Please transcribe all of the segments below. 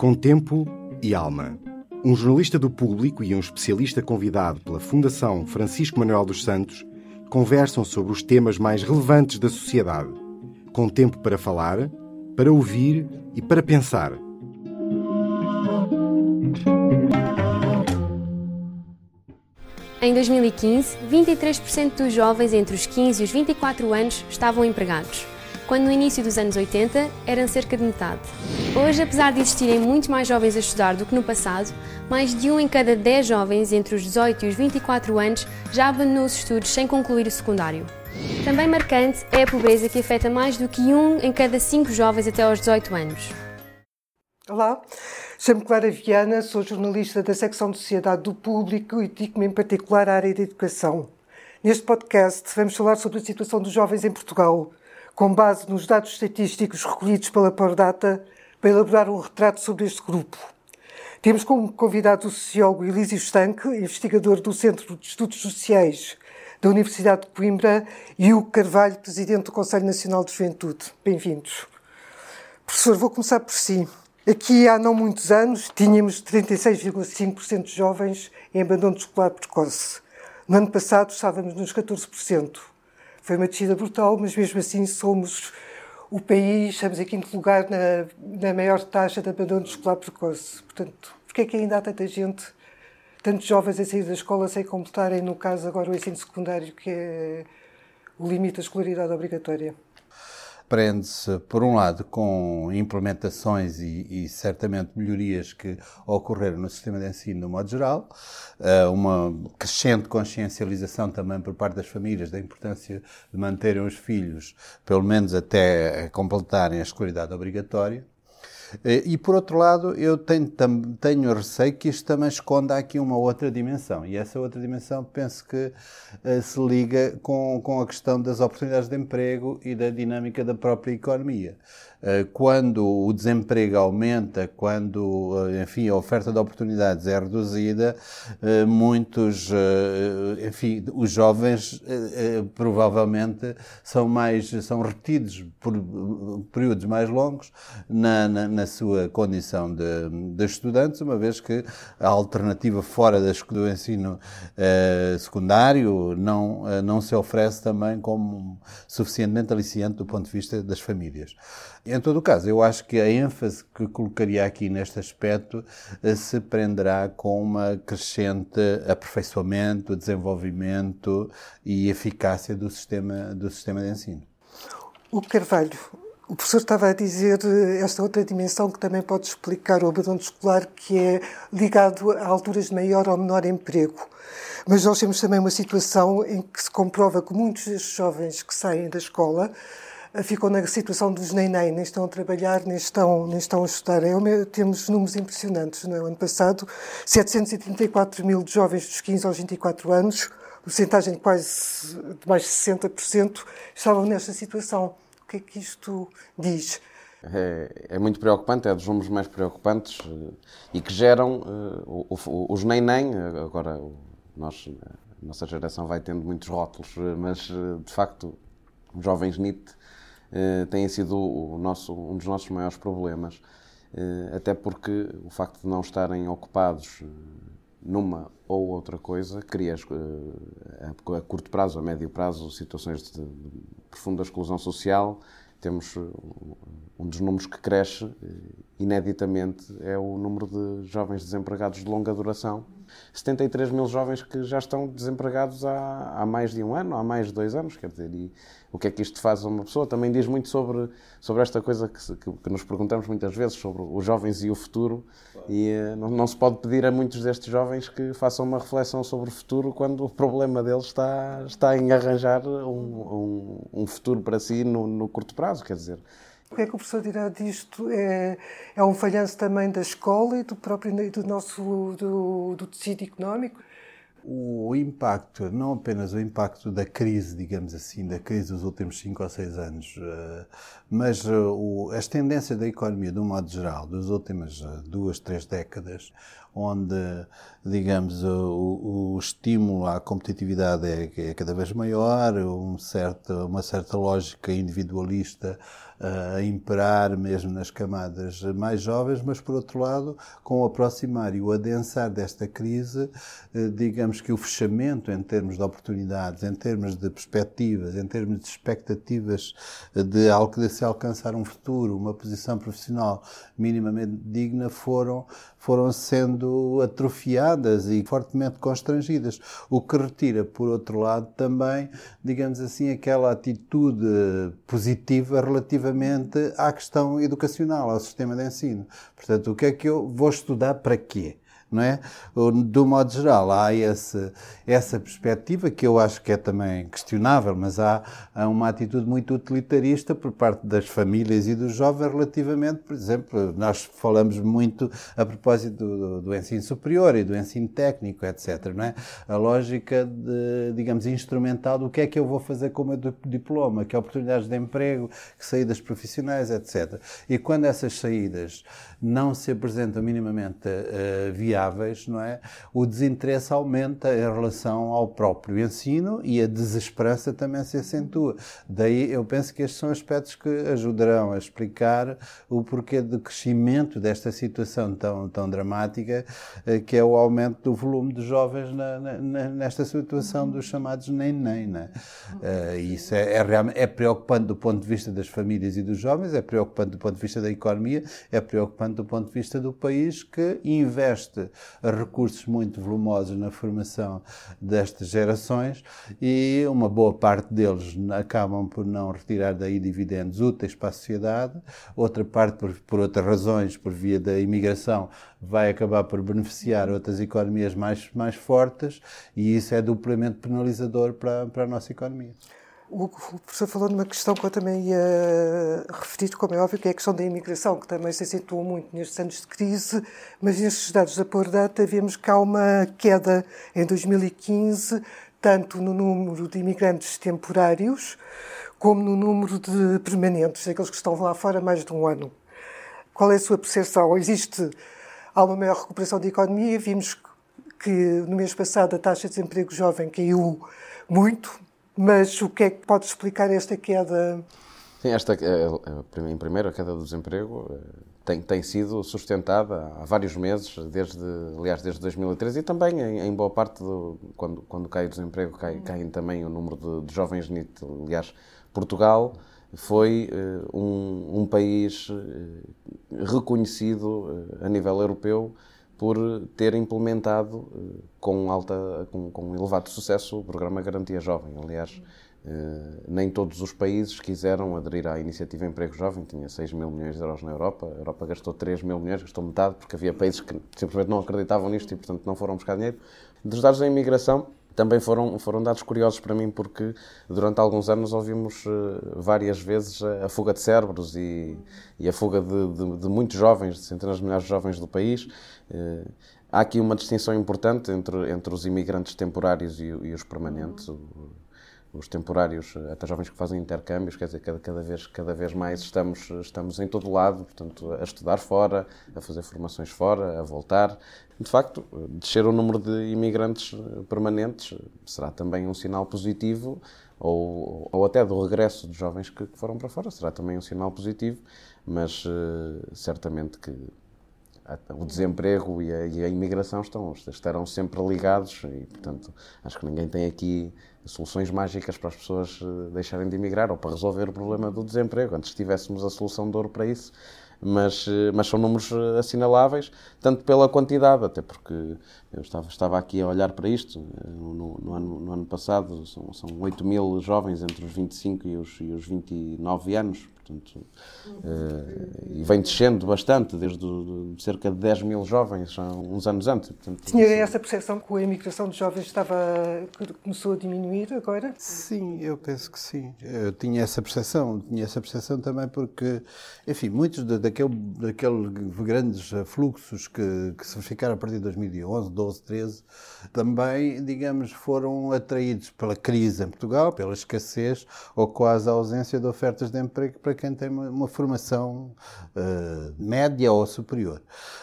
Com tempo e alma. Um jornalista do público e um especialista convidado pela Fundação Francisco Manuel dos Santos conversam sobre os temas mais relevantes da sociedade. Com tempo para falar, para ouvir e para pensar. Em 2015, 23% dos jovens entre os 15 e os 24 anos estavam empregados, quando no início dos anos 80 eram cerca de metade. Hoje, apesar de existirem muito mais jovens a estudar do que no passado, mais de um em cada 10 jovens entre os 18 e os 24 anos já abandonou os estudos sem concluir o secundário. Também marcante é a pobreza que afeta mais do que um em cada 5 jovens até aos 18 anos. Olá, chamo-me Clara Viana, sou jornalista da secção de Sociedade do Público e dedico-me em particular à área da educação. Neste podcast vamos falar sobre a situação dos jovens em Portugal, com base nos dados estatísticos recolhidos pela Pordata para elaborar um retrato sobre este grupo. Temos como convidado o sociólogo Elísio Estanque, investigador do Centro de Estudos Sociais da Universidade de Coimbra, e o Carvalho, presidente do Conselho Nacional de Juventude. Bem-vindos. Professor, vou começar por si. Aqui há não muitos anos tínhamos 36,5% de jovens em abandono escolar precoce. No ano passado estávamos nos 14%. Foi uma descida brutal, mas mesmo assim somos o país, estamos em quinto lugar na, na maior taxa de abandono escolar precoce. Portanto, porquê é que ainda há tanta gente, tantos jovens a sair da escola sem completarem, no caso agora, o ensino secundário, que é o limite da escolaridade obrigatória? Prende-se, por um lado, com implementações e, e, certamente melhorias que ocorreram no sistema de ensino, no modo geral, eh, uma crescente consciencialização também por parte das famílias da importância de manterem os filhos, pelo menos até completarem a escolaridade obrigatória. Eh, e por outro lado, eu tenho, tenho receio que isto também esconda aqui uma outra dimensão. E essa outra dimensão penso que uh, se liga com, com a questão das oportunidades de emprego e da dinâmica da própria economia. Eh, quando o desemprego aumenta, quando, eh, enfim, a oferta de oportunidades é reduzida, eh, muitos, enfim, os jovens provavelmente são mais, são retidos por períodos mais longos na, na, na sua condição de, de, estudantes, uma vez que a alternativa fora do ensino secundário não, não se oferece também como suficientemente aliciante do ponto de vista das famílias. Em todo o caso, eu acho que a ênfase que colocaria aqui neste aspecto eh, se prenderá com uma crescente aperfeiçoamento, desenvolvimento e eficácia do sistema, do sistema de ensino. O Carvalho, o professor estava a dizer eh, esta outra dimensão que também pode explicar o abandono escolar, que é ligado a alturas de maior ou menor emprego. Mas nós temos também uma situação em que se comprova que muitos destes jovens que saem da escola ficam na situação dos nem-nem, nem estão a trabalhar, nem estão, nem estão a estudar. É, temos números impressionantes. No é? ano passado, 734 mil jovens dos 15 aos 24 anos, porcentagem de quase de mais de 60%, estavam nesta situação. O que é que isto diz? É, é, muito preocupante, é dos números mais preocupantes eh, e que geram uh, os nem-nem. Agora, nós, a nossa geração vai tendo muitos rótulos, mas de facto, jovens NIT uh, têm sido o nosso, um dos nossos maiores problemas, uh, até porque o facto de não estarem ocupados eh, numa ou outra coisa cria a, a curto prazo, a médio prazo, situações de, de profunda exclusão social. Temos um dos números que cresce ineditamente é o número de jovens desempregados de longa duração. 73 mil jovens que já estão desempregados há, há mais de um ano, há mais de dois anos, quer dizer, e, o que é que isto faz a uma pessoa. Também diz muito sobre, sobre esta coisa que, que, que nos perguntamos muitas vezes, sobre os jovens e o futuro. E uh, não, não, se pode pedir a muitos destes jovens que façam uma reflexão sobre o futuro quando o problema deles está, está em arranjar um, um, um futuro para si no, no curto prazo, quer dizer. O que é que o professor dirá disto? É, é um falhanço também da escola e do próprio do nosso do, do tecido económico? O impacto, não apenas o impacto da crise, digamos assim, da crise dos últimos 5 ou 6 anos, eh, mas eh, as tendências da economia, de um modo geral, das últimas eh, duas, três décadas, onde, digamos, o, o estímulo à competitividade é, é, cada vez maior, um certo, uma certa lógica individualista a imperar mesmo nas camadas mais jovens, mas por outro lado, com o aproximar e o adensar desta crise, eh, digamos que o fechamento em termos de oportunidades, em termos de perspectivas, em termos de expectativas de, de se alcançar um futuro, uma posição profissional minimamente digna, foram, foram sendo atrofiadas e fortemente constrangidas. O que retira, por outro lado, também, digamos assim, aquela atitude positiva relativamente à questão educacional, ao sistema de ensino. Portanto, o que é que eu vou estudar para quê? Não é? Do modo geral, há esse, essa perspectiva que eu acho que é também questionável, mas há, há, uma atitude muito utilitarista por parte das famílias e dos jovens relativamente, por exemplo, nós falamos muito a propósito do, do ensino superior e do ensino técnico, etc. Não é? A lógica, de, digamos, instrumental do que é que eu vou fazer com o meu diploma, que oportunidades de emprego, que saídas profissionais, etc. E quando essas saídas não se apresentam minimamente uh, viáveis, não é? O desinteresse aumenta em relação ao próprio ensino e a desesperança também se acentua. Daí eu penso que estes são aspectos que ajudarão a explicar o porquê do crescimento desta situação tão, tão dramática, uh, que é o aumento do volume de jovens na, na, nesta situação dos chamados nem-nem. Né? Isso é, é, é preocupante do ponto de vista das famílias e dos jovens, é preocupante do ponto de vista da economia, é preocupante do ponto de vista do país que investe recursos muito volumosos na formação destas gerações e uma boa parte deles acabam por não retirar daí dividendos úteis para a sociedade, outra parte, por, por outras razões, por via da imigração, vai acabar por beneficiar outras economias mais, mais fortes e isso é duplamente penalizador para, para a nossa economia. O professor falou numa questão que eu também ia referir, como é óbvio, que é a questão da imigração, que também se acentuou muito nestes anos de crise, mas nestes dados da Pordata vemos que há uma queda em 2015, tanto no número de imigrantes temporários, como no número de permanentes, aqueles que estão lá fora mais de um ano. Qual é a sua percepção? Existe há uma maior recuperação da economia, vimos que no mês passado a taxa de desemprego jovem caiu muito, mas o que é que pode explicar esta queda? Sim, esta, eh, eh, em primeiro, a queda do desemprego eh, tem, tem sido sustentada há vários meses, desde, aliás, desde 2013 e também em, em boa parte, do, quando, quando cai o desemprego, cai, uhum. cai também o número de, de jovens NIT. Aliás, Portugal foi um, um, país reconhecido a nível europeu por ter implementado eh, com, alta, com, com elevado sucesso o programa Garantia Jovem. Aliás, eh, nem todos os países quiseram aderir à iniciativa Emprego Jovem, tinha 6 mil milhões de euros na Europa, a Europa gastou 3 mil milhões, gastou metade, porque havia países que simplesmente não acreditavam nisto e, portanto, não foram buscar dinheiro. Dos dados da imigração, também foram, foram dados curiosos para mim porque durante alguns anos ouvimos uh, várias vezes a, fuga de cérebros e, e a fuga de, de, de, muitos jovens, de centenas de milhares de jovens do país. Uh, há aqui uma distinção importante entre, entre os imigrantes temporários e, e os permanentes. Os temporários, até jovens que fazem intercâmbios, quer dizer, cada, cada, vez, cada vez mais estamos, estamos em todo lado, portanto, a estudar fora, a fazer formações fora, a voltar. De facto, descer o número de imigrantes permanentes será também um sinal positivo, ou, ou até do regresso de jovens que, foram para fora, será também um sinal positivo, mas uh, certamente que o desemprego e a, e a, imigração estão, estarão sempre ligados e, portanto, acho que ninguém tem aqui soluções mágicas para as pessoas eh, deixarem de emigrar ou para resolver o problema do desemprego. Antes tivéssemos a solução de ouro para isso, mas, eh, mas são números eh, assinaláveis, tanto pela quantidade, até porque eu estava, estava aqui a olhar para isto, eh, no, no, ano, no ano passado são, são 8 mil jovens entre os 25 e os, e os 29 anos, portanto, uh, e vem descendo bastante, desde de cerca de 10 mil jovens, há uns anos antes. Portanto, Tinha assim, essa percepção que a imigração de jovens estava, começou a diminuir agora? Sim, eu penso que sim. Eu tinha essa percepção, tinha essa percepção também porque, enfim, muitos de, daquele, daqueles grandes fluxos que, que se verificaram a partir de 2011, 12, 13, também, digamos, foram atraídos pela crise em Portugal, pela escassez ou quase a ausência de ofertas de emprego para quem tem uma, uma formação uh, média ou superior.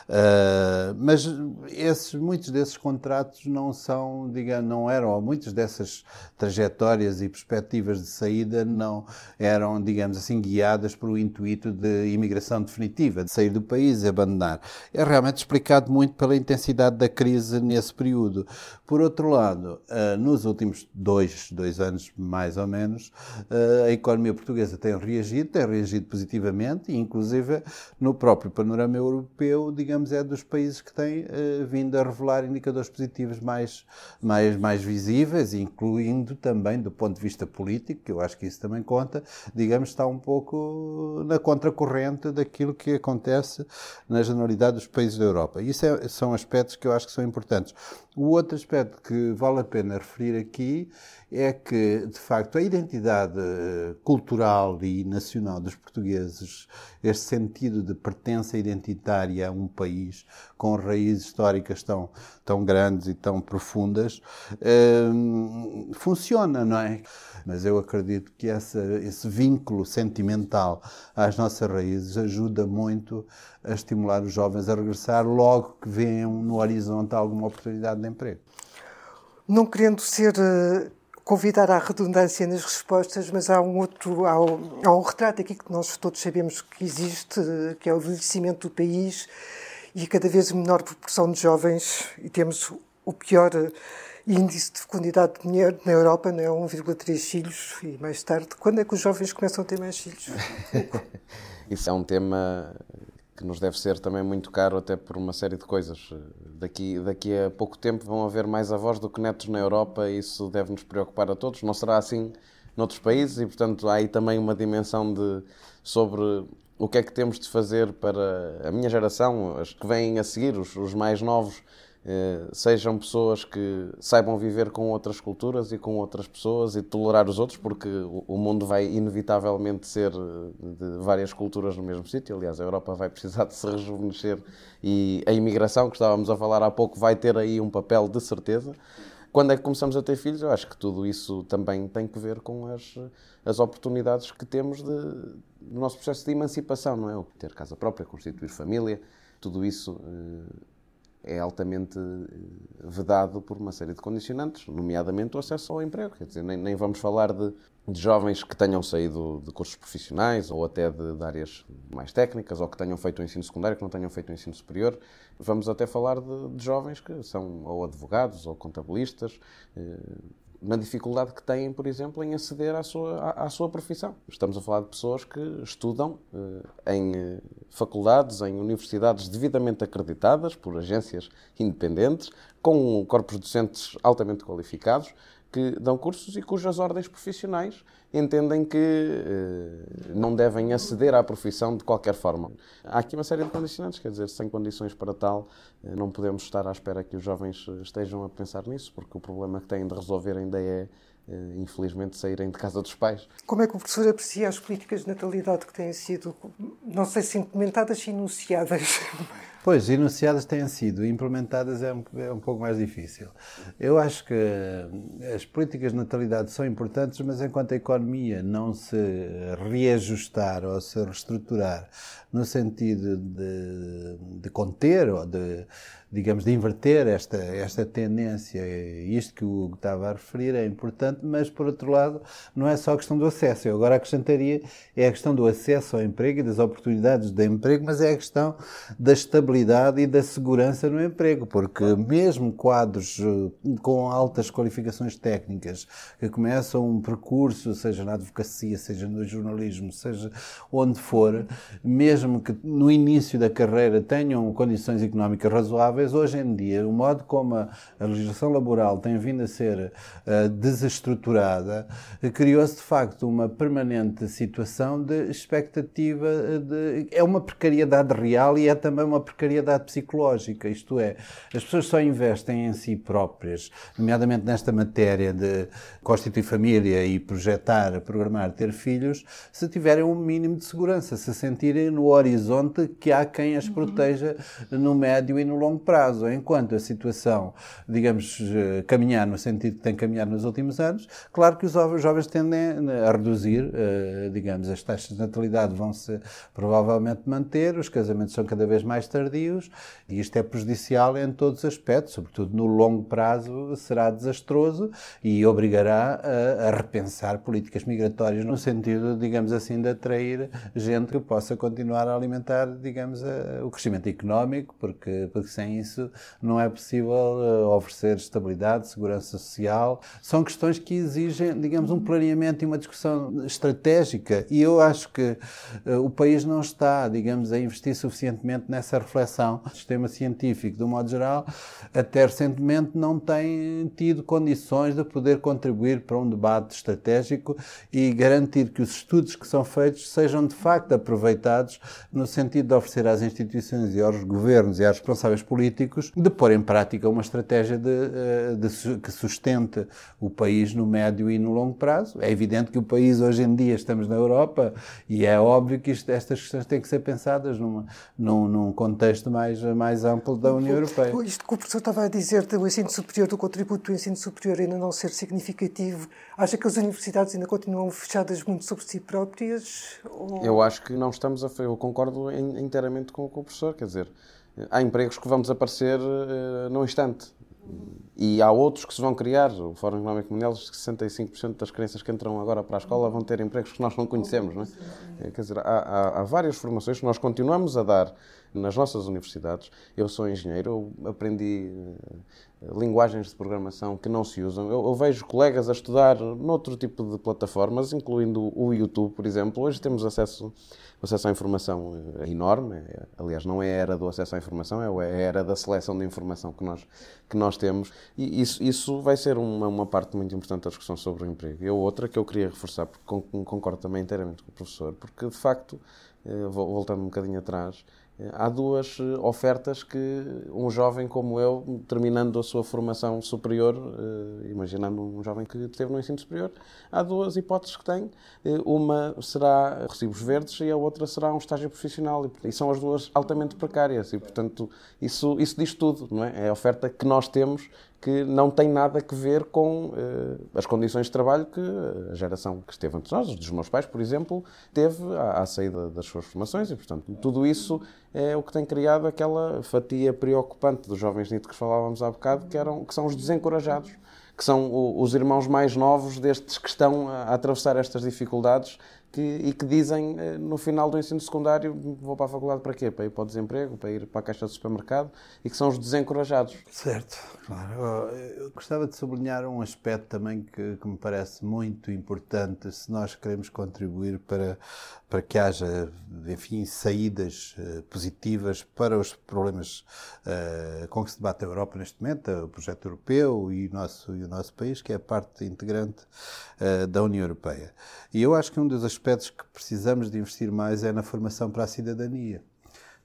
Uh, mas esses, muitos desses contratos não são, digamos, não eram, ou muitas dessas trajetórias e perspectivas de saída não eram, digamos assim, guiadas por o intuito de imigração definitiva, de sair do país e abandonar. É realmente explicado muito pela intensidade da crise nesse período. Por outro lado, uh, nos últimos dois, dois anos, mais ou menos, uh, a economia portuguesa tem reagido, tem reagido positivamente, e inclusive no próprio panorama europeu, digamos, é dos países que têm uh, vindo a revelar indicadores positivos mais, mais, mais visíveis, incluindo também do ponto de vista político, que eu acho que isso também conta, digamos, está um pouco na contracorrente daquilo que acontece na generalidade dos países da Europa. Isso é, são aspectos que eu acho que são importantes importantes. O outro aspecto que vale a pena referir aqui é que, de facto, a identidade eh, cultural e nacional dos portugueses, este sentido de pertença identitária a um país com raízes históricas tão, tão grandes e tão profundas, eh, funciona, não é? Mas eu acredito que essa, esse vínculo sentimental às nossas raízes ajuda muito a estimular os jovens a regressar logo que venham no horizonte alguma oportunidade de emprego. Não querendo ser eh, convidar à redundância nas respostas, mas há um outro, há um, há um, retrato aqui que nós todos sabemos que existe, que é o envelhecimento do país e cada vez menor proporção de jovens, e temos o pior índice de fecundidade de mulher na Europa, não é 1,3 filhos, e mais tarde, quando é que os jovens começam a ter mais filhos? Isso é um tema que nos deve ser também muito caro, até por uma série de coisas. Daqui, daqui a pouco tempo vão haver mais avós do que netos na Europa e isso deve nos preocupar a todos. Não será assim noutros países e, portanto, há aí também uma dimensão de, sobre o que é que temos de fazer para a minha geração, as que vêm a seguir, os, os mais novos, sejam pessoas que saibam viver com outras culturas e com outras pessoas e tolerar os outros, porque o mundo vai inevitavelmente ser eh, de várias culturas no mesmo sítio. Aliás, a Europa vai precisar de se rejuvenescer e a imigração, que estávamos a falar há pouco, vai ter aí um papel de certeza. Quando é que começamos a ter filhos? Eu acho que tudo isso também tem que ver com as, as oportunidades que temos de, do nosso processo de emancipação, não é? O ter casa própria, constituir família, tudo isso eh, é altamente eh, vedado por uma série de condicionantes, nomeadamente o acesso ao emprego. Quer dizer, nem, nem vamos falar de, de, jovens que tenham saído de cursos profissionais ou até de, de, áreas mais técnicas ou que tenham feito o ensino secundário, que não tenham feito o ensino superior. Vamos até falar de, de jovens que são ou advogados ou contabilistas. Eh, na dificuldade que têm, por exemplo, em aceder à sua, à, à sua profissão. Estamos a falar de pessoas que estudam eh, em eh, faculdades, em universidades devidamente acreditadas por agências independentes, com corpos docentes altamente qualificados, que dão cursos e cujas ordens profissionais entendem que eh, não devem aceder à profissão de qualquer forma. Há aqui uma série de condicionantes, quer dizer, sem condições para tal, eh, não podemos estar à espera que os jovens eh, estejam a pensar nisso, porque o problema que têm de resolver ainda é infelizmente, saírem de casa dos pais. Como é que o professor aprecia as políticas de natalidade que têm sido, não sei se implementadas, se enunciadas? Pois, enunciadas têm sido, implementadas é um, é um pouco mais difícil. Eu acho que as políticas de natalidade são importantes, mas enquanto a economia não se reajustar ou se reestruturar no sentido de, de conter ou de, digamos, de inverter esta, esta tendência, isto que o Hugo estava a referir é importante, mas por outro lado não é só a questão do acesso. Eu agora acrescentaria é a questão do acesso ao emprego e das oportunidades de emprego, mas é a questão da estabilidade e da segurança no emprego, porque mesmo quadros eh, com altas qualificações técnicas que começam um percurso, seja na advocacia, seja no jornalismo, seja onde for, mesmo mesmo que no início da carreira tenham condições económicas razoáveis, hoje em dia, o modo como a, a legislação laboral tem vindo a ser uh, desestruturada, uh, criou-se de facto uma permanente situação de expectativa de. É uma precariedade real e é também uma precariedade psicológica, isto é, as pessoas só investem em si próprias, nomeadamente nesta matéria de constituir família e projetar, programar, ter filhos, se tiverem um mínimo de segurança, se sentirem no horizonte que há quem as proteja no médio e no longo prazo, enquanto a situação, digamos, eh, caminhar no sentido que tem caminhado nos últimos anos, claro que os jovens tendem a reduzir, eh, digamos, as taxas de natalidade vão-se provavelmente manter, os casamentos são cada vez mais tardios e isto é prejudicial em todos os aspectos, sobretudo no longo prazo será desastroso e obrigará a, a repensar políticas migratórias no sentido, digamos assim, de atrair gente que possa continuar a alimentar, digamos, a, o crescimento económico, porque, porque sem isso não é possível eh, oferecer estabilidade, segurança social. São questões que exigem, digamos, um planeamento e uma discussão estratégica e eu acho que uh, o país não está, digamos, a investir suficientemente nessa reflexão. O sistema científico, de um modo geral, até recentemente não tem tido condições de poder contribuir para um debate estratégico e garantir que os estudos que são feitos sejam de facto aproveitados no sentido de oferecer às instituições e aos governos e aos responsáveis políticos de pôr em prática uma estratégia de, eh, de, que sustente o país no médio e no longo prazo. É evidente que o país hoje em dia estamos na Europa e é óbvio que isto, estas questões têm que ser pensadas numa, num, num, contexto mais, mais amplo da União Europeia. Isto que o professor estava a dizer do ensino superior, do contributo do ensino superior ainda não ser significativo, acha que as universidades ainda continuam fechadas muito sobre si próprias? Ou... Eu acho que não estamos a. Eu concordo inteiramente com, com o professor, quer dizer, há empregos que vão desaparecer uh, num instante. E há outros que se vão criar. O Fórum Económico Mundial diz que 65% das crianças que entram agora para a escola vão ter empregos que nós não conhecemos. Não é? Quer dizer, há, há, há várias formações que nós continuamos a dar nas nossas universidades. Eu sou engenheiro, eu aprendi uh, linguagens de programação que não se usam. Eu, eu, vejo colegas a estudar noutro tipo de plataformas, incluindo o YouTube, por exemplo. Hoje temos acesso acesso à informação é enorme. É, aliás, não é a era do acesso à informação, é a era da seleção de informação que nós, que nós temos. E isso, isso vai ser uma, uma parte muito importante da discussão sobre o emprego. E outra que eu queria reforçar, porque concordo também inteiramente com o professor, porque de facto, eh, voltando um bocadinho atrás, Há duas eh, ofertas que um jovem como eu, terminando a sua formação superior, eh, imaginando um jovem que esteve no ensino superior, há duas hipóteses que tem. Eh, uma será recibos verdes e a outra será um estágio profissional. E são as duas altamente precárias. E, portanto, isso, isso diz tudo, não é? É a oferta que nós temos que não tem nada a ver com uh, as condições de trabalho que a geração que esteve antes de nós, dos meus pais, por exemplo, teve à, à, saída das suas formações. E, portanto, tudo isso é o que tem criado aquela fatia preocupante dos jovens NIT que falávamos há bocado, que, eram, que são os desencorajados, que são o, os irmãos mais novos destes que estão a, a atravessar estas dificuldades que, e que dizem eh, no final do ensino secundário vou para a faculdade para quê? Para ir para o desemprego, para ir para a caixa de supermercado e que são os desencorajados. Certo, claro. Eu gostava de sublinhar um aspecto também que, que me parece muito importante se nós queremos contribuir para, para que haja, enfim, saídas uh, positivas para os problemas uh, com que se debate a Europa neste momento, o projeto europeu e o nosso, e o nosso país, que é parte integrante da União Europeia. E eu acho que um dos aspectos que precisamos de investir mais é na formação para a cidadania.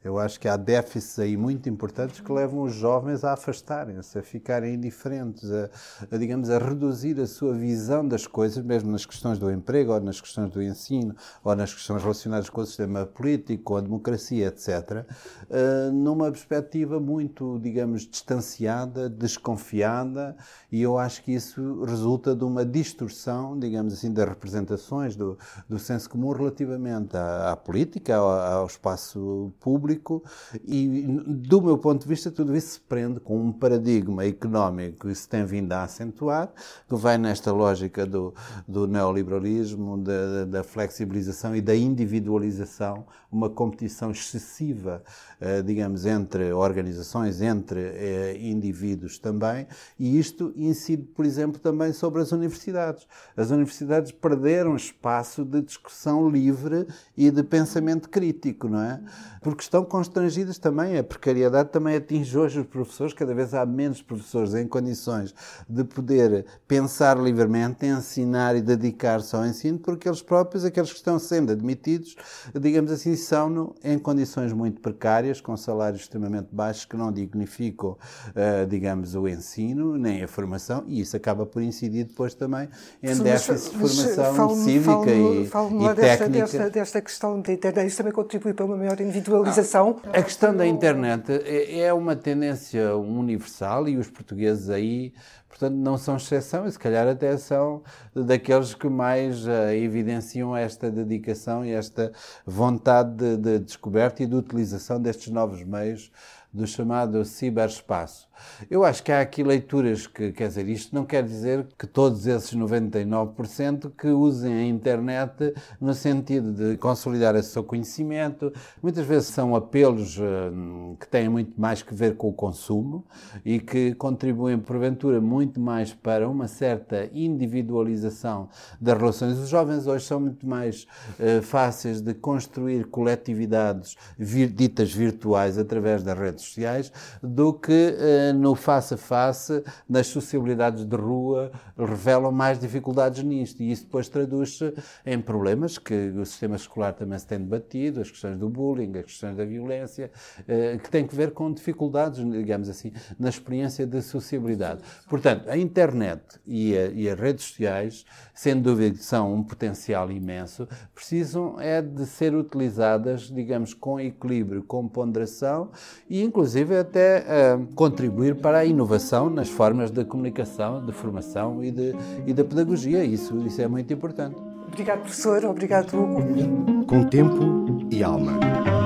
Eu acho que há déficits aí muito importantes que levam os jovens a afastarem-se, a ficarem indiferentes, a, a, digamos, a reduzir a sua visão das coisas, mesmo nas questões do emprego, ou nas questões do ensino, ou nas questões relacionadas com o sistema político, com a democracia, etc., uh, numa perspectiva muito, digamos, distanciada, desconfiada, e eu acho que isso resulta de uma distorção, digamos assim, das representações do, do senso comum relativamente à, à política, ao, ao espaço público público e, do meu ponto de vista, tudo isso se prende com um paradigma económico que se tem vindo a acentuar, que vai nesta lógica do, do neoliberalismo, da, da flexibilização e da individualização, uma competição excessiva, eh, digamos, entre organizações, entre eh, indivíduos também, e isto incide, por exemplo, também sobre as universidades. As universidades perderam espaço de discussão livre e de pensamento crítico, não é? Porque estão estão constrangidas também, a precariedade também atinge hoje os professores, cada vez há menos professores em condições de poder pensar livremente, ensinar e dedicar-se ao ensino, porque eles próprios, aqueles que estão sendo admitidos, digamos assim, são em condições muito precárias, com salários extremamente baixos que não dignificam, uh, digamos, o ensino, nem a formação, e isso acaba por incidir depois também em déficits de formação cívica e, e técnica. Desta, desta questão de internet, isso também contribui para uma maior individualização comunicação. A questão da internet é, é uma tendência universal e os portugueses aí, portanto, não são exceção e se calhar até são daqueles que mais uh, evidenciam esta dedicação e esta vontade de, de descoberta e de utilização destes novos meios do chamado ciberespaço. Eu acho que há aqui leituras que, quer dizer, isto não quer dizer que todos esses 99% que usem a internet no sentido de consolidar o seu conhecimento, muitas vezes são apelos uh, que têm muito mais que ver com o consumo e que contribuem, porventura, muito mais para uma certa individualização das relações. Os jovens hoje são muito mais uh, fáceis de construir coletividades vir, ditas virtuais através das redes sociais do que uh, no face a face, nas sociabilidades de rua, revelam mais dificuldades nisto. E isso depois traduz-se em problemas que o sistema escolar também se tem debatido, as questões do bullying, as questões da violência, eh, que têm que ver com dificuldades, digamos assim, na experiência de sociabilidade. Portanto, a internet e, a, e as redes sociais, sem dúvida que são um potencial imenso, precisam é de ser utilizadas, digamos, com equilíbrio, com ponderação e, inclusive, até uh, contribuir contribuir para a inovação nas formas de comunicação, de formação e de, e da pedagogia. Isso, isso é muito importante. Obrigado, professor. Obrigado, Hugo. Com tempo e alma.